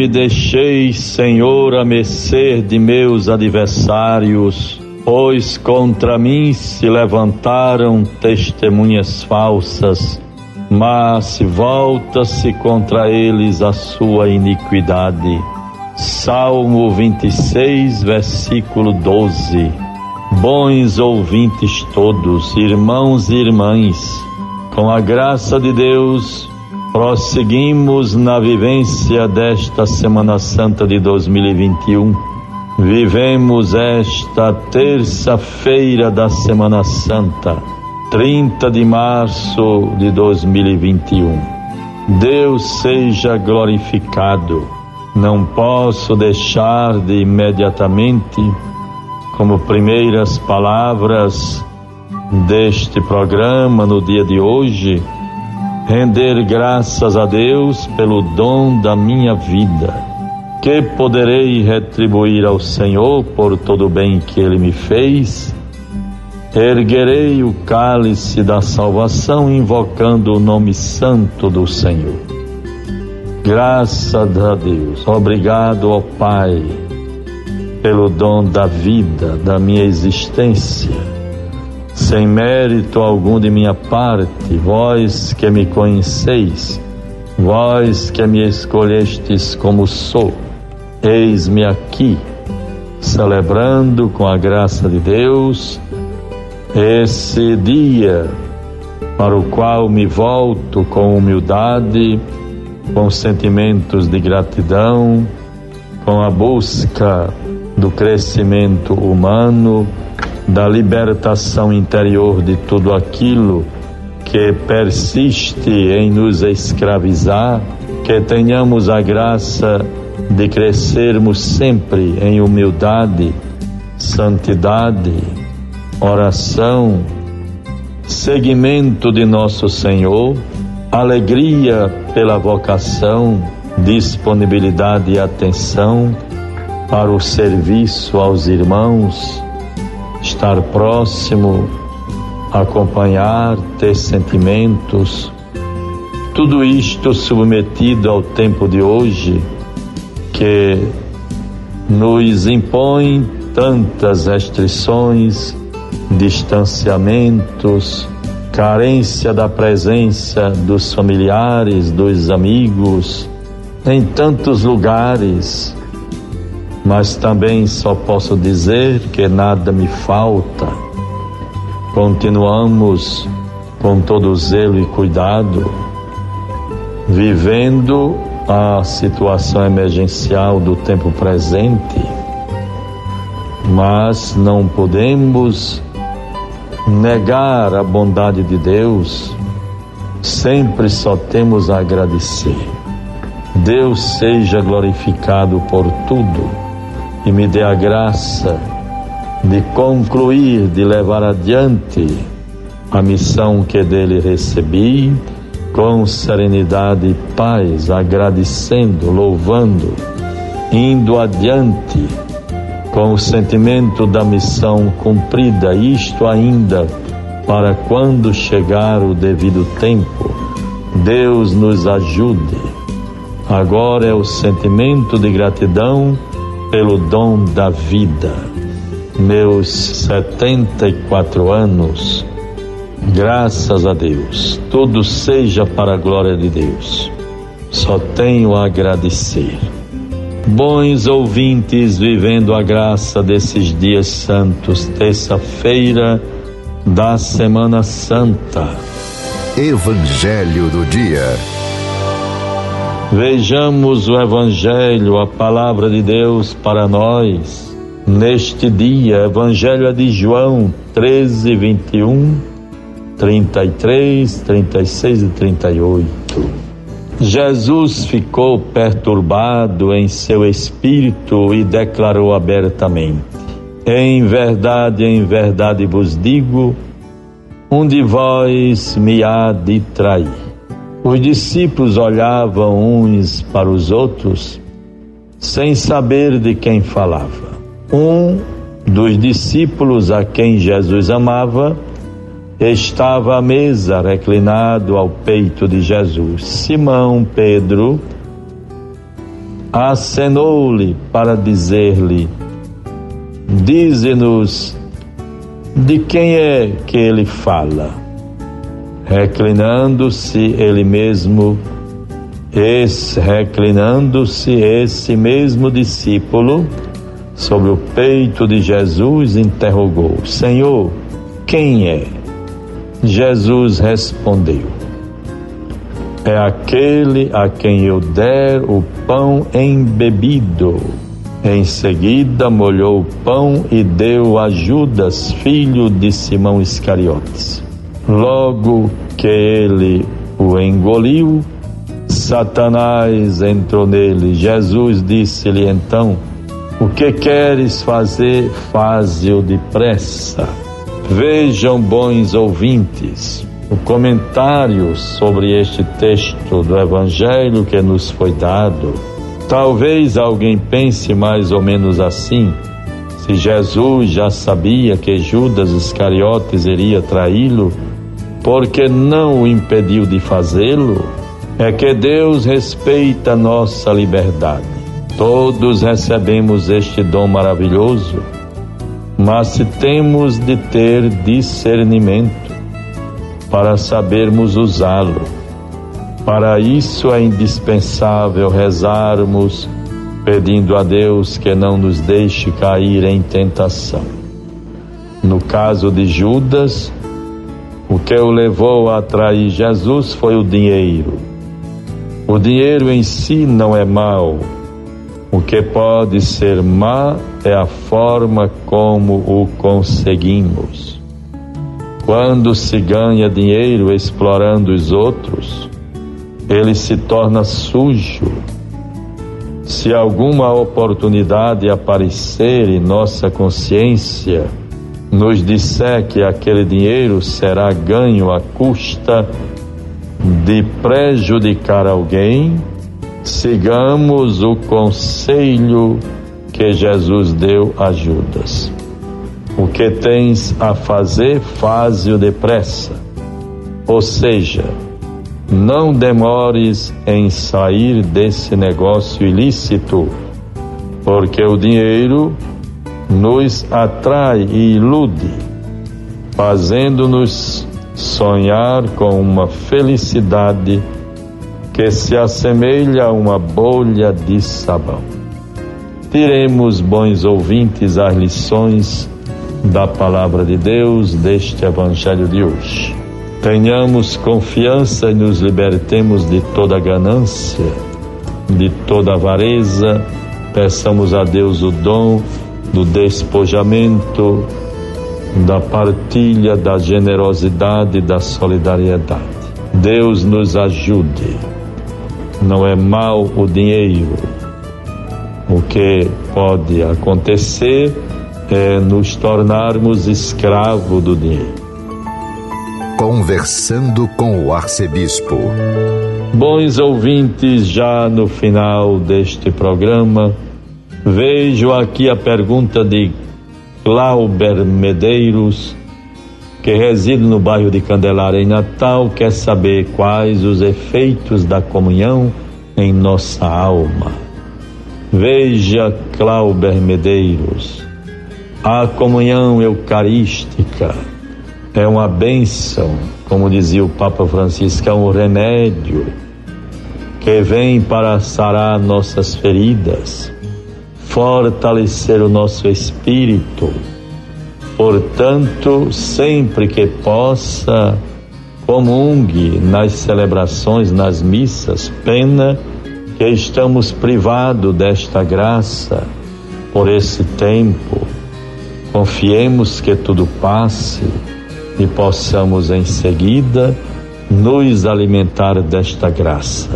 me deixeis, Senhor, a mercê de meus adversários, pois contra mim se levantaram testemunhas falsas, mas volta-se contra eles a sua iniquidade. Salmo 26, versículo 12. Bons ouvintes todos, irmãos e irmãs, com a graça de Deus, prosseguimos na vivência desta Semana Santa de 2021. Vivemos esta terça-feira da Semana Santa, 30 de março de 2021. Deus seja glorificado. Não posso deixar de imediatamente, como primeiras palavras, deste programa no dia de hoje, render graças a Deus pelo dom da minha vida. Que poderei retribuir ao Senhor por todo o bem que Ele me fez? Erguerei o cálice da salvação invocando o nome santo do Senhor. Graças a Deus, obrigado ao Pai pelo dom da vida, da minha existência sem mérito algum de minha parte, vós que me conheceis, vós que me escolhestes como sou, eis-me aqui, celebrando com a graça de Deus esse dia para o qual me volto com humildade, com sentimentos de gratidão, com a busca do crescimento humano da libertação interior de tudo aquilo que persiste em nos escravizar, que tenhamos a graça de crescermos sempre em humildade, santidade, oração, seguimento de nosso Senhor, alegria pela vocação, disponibilidade e atenção para o serviço aos irmãos estar próximo, acompanhar, ter sentimentos, tudo isto submetido ao tempo de hoje que nos impõe tantas restrições, distanciamentos, carência da presença dos familiares, dos amigos, em tantos lugares mas também só posso dizer que nada me falta. Continuamos com todo zelo e cuidado, vivendo a situação emergencial do tempo presente, mas não podemos negar a bondade de Deus, sempre só temos a agradecer. Deus seja glorificado por tudo e me dê a graça de concluir, de levar adiante a missão que dele recebi com serenidade e paz, agradecendo, louvando, indo adiante com o sentimento da missão cumprida, isto ainda para quando chegar o devido tempo, Deus nos ajude. Agora é o sentimento de gratidão pelo dom da vida. Meus 74 anos, graças a Deus, tudo seja para a glória de Deus. Só tenho a agradecer. Bons ouvintes, vivendo a graça desses dias santos, terça-feira da Semana Santa. Evangelho do Dia. Vejamos o Evangelho, a palavra de Deus para nós neste dia. Evangelho é de João 13, 21, 33, 36 e 38. Jesus ficou perturbado em seu espírito e declarou abertamente: Em verdade, em verdade vos digo, um de vós me há de trair. Os discípulos olhavam uns para os outros sem saber de quem falava. Um dos discípulos a quem Jesus amava estava à mesa, reclinado ao peito de Jesus. Simão Pedro acenou-lhe para dizer-lhe: Dize-nos de quem é que ele fala. Reclinando-se ele mesmo, esse, reclinando-se esse mesmo discípulo sobre o peito de Jesus, interrogou: Senhor, quem é? Jesus respondeu: É aquele a quem eu der o pão embebido. Em seguida, molhou o pão e deu a Judas, filho de Simão Iscariotes. Logo que ele o engoliu, Satanás entrou nele. Jesus disse-lhe então: O que queres fazer, faze-o depressa. Vejam, bons ouvintes, o comentário sobre este texto do Evangelho que nos foi dado Talvez alguém pense mais ou menos assim. Se Jesus já sabia que Judas Iscariotes iria traí-lo, por que não o impediu de fazê-lo? É que Deus respeita nossa liberdade. Todos recebemos este dom maravilhoso, mas temos de ter discernimento para sabermos usá-lo para isso é indispensável rezarmos pedindo a Deus que não nos deixe cair em tentação. No caso de Judas, o que o levou a trair Jesus foi o dinheiro. O dinheiro em si não é mal. O que pode ser má é a forma como o conseguimos. Quando se ganha dinheiro explorando os outros, ele se torna sujo. Se alguma oportunidade aparecer em nossa consciência, nos disser que aquele dinheiro será ganho à custa de prejudicar alguém, sigamos o conselho que Jesus deu a Judas. O que tens a fazer, faze-o depressa. Ou seja, não demores em sair desse negócio ilícito, porque o dinheiro nos atrai e ilude, fazendo-nos sonhar com uma felicidade que se assemelha a uma bolha de sabão. Tiremos, bons ouvintes, as lições da palavra de Deus deste Evangelho de hoje. Tenhamos confiança e nos libertemos de toda ganância, de toda avareza. Peçamos a Deus o dom do despojamento, da partilha, da generosidade, da solidariedade. Deus nos ajude. Não é mal o dinheiro. O que pode acontecer é nos tornarmos escravo do dinheiro. Conversando com o arcebispo. Bons ouvintes, já no final deste programa, vejo aqui a pergunta de Clauber Medeiros, que reside no bairro de Candelária, em Natal, quer saber quais os efeitos da comunhão em nossa alma. Veja, Clauber Medeiros, a comunhão eucarística é uma bênção, como dizia o Papa Francisco, é um remédio que vem para sarar nossas feridas, fortalecer o nosso espírito. Portanto, sempre que possa, comungue nas celebrações, nas missas, pena que estamos privados desta graça por esse tempo. Confiemos que tudo passe e possamos em seguida nos alimentar desta graça,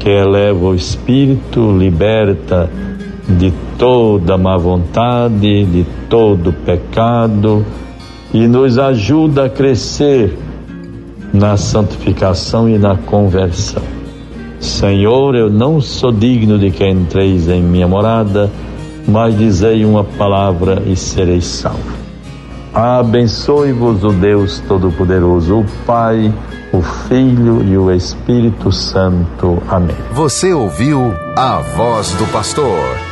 que eleva o espírito, liberta de toda má vontade, de todo pecado e nos ajuda a crescer na santificação e na conversão. Senhor, eu não sou digno de que entreis em minha morada, mas dizei uma palavra e serei salvo. Abençoe-vos o Deus Todo-Poderoso, o Pai, o Filho e o Espírito Santo. Amém. Você ouviu a voz do pastor